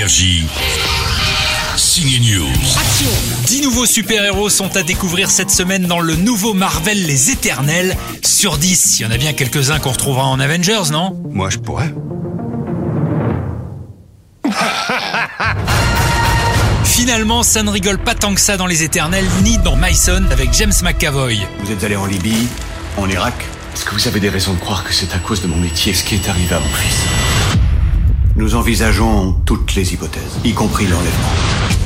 Énergie. Signe News. 10 nouveaux super-héros sont à découvrir cette semaine dans le nouveau Marvel Les Éternels. Sur 10, il y en a bien quelques-uns qu'on retrouvera en Avengers, non? Moi, je pourrais. Finalement, ça ne rigole pas tant que ça dans Les Éternels, ni dans Myson avec James McAvoy. Vous êtes allé en Libye, en Irak Est-ce que vous avez des raisons de croire que c'est à cause de mon métier ce qui est arrivé à mon fils? Nous envisageons toutes les hypothèses, y compris l'enlèvement.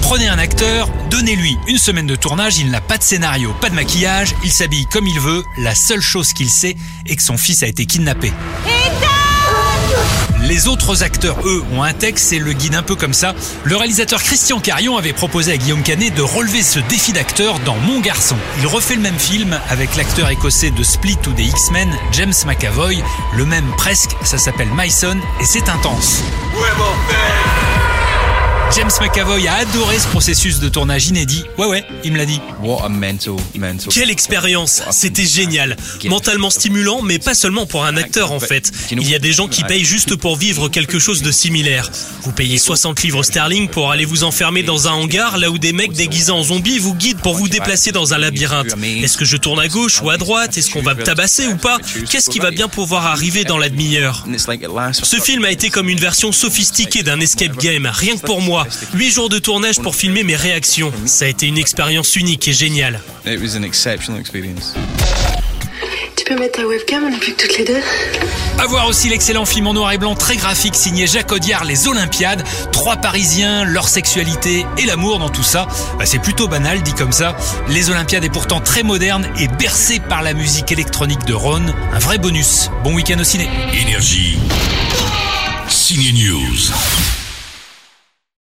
Prenez un acteur, donnez-lui une semaine de tournage, il n'a pas de scénario, pas de maquillage, il s'habille comme il veut, la seule chose qu'il sait est que son fils a été kidnappé. Les autres acteurs, eux, ont un texte et le guide un peu comme ça. Le réalisateur Christian Carion avait proposé à Guillaume Canet de relever ce défi d'acteur dans Mon Garçon. Il refait le même film avec l'acteur écossais de Split ou des X-Men, James McAvoy. Le même presque, ça s'appelle Myson et c'est intense. James McAvoy a adoré ce processus de tournage inédit. Ouais ouais, il me l'a dit. What a mental, mental. Quelle expérience C'était génial. Mentalement stimulant, mais pas seulement pour un acteur en fait. Il y a des gens qui payent juste pour vivre quelque chose de similaire. Vous payez 60 livres sterling pour aller vous enfermer dans un hangar là où des mecs déguisés en zombies vous guident pour vous déplacer dans un labyrinthe. Est-ce que je tourne à gauche ou à droite? Est-ce qu'on va me tabasser ou pas? Qu'est-ce qui va bien pouvoir arriver dans la demi-heure? Ce film a été comme une version sophistiquée d'un escape game, rien que pour moi. 8 jours de tournage pour filmer mes réactions. Ça a été une expérience unique et géniale. It was an exceptional experience. Tu peux mettre ta webcam, on n'est plus que toutes les deux À voir aussi l'excellent film en noir et blanc très graphique signé Jacques Audiard, Les Olympiades. Trois Parisiens, leur sexualité et l'amour dans tout ça. Bah, c'est plutôt banal dit comme ça. Les Olympiades est pourtant très moderne et bercé par la musique électronique de Ron. Un vrai bonus. Bon week-end au ciné. Énergie. Signe News.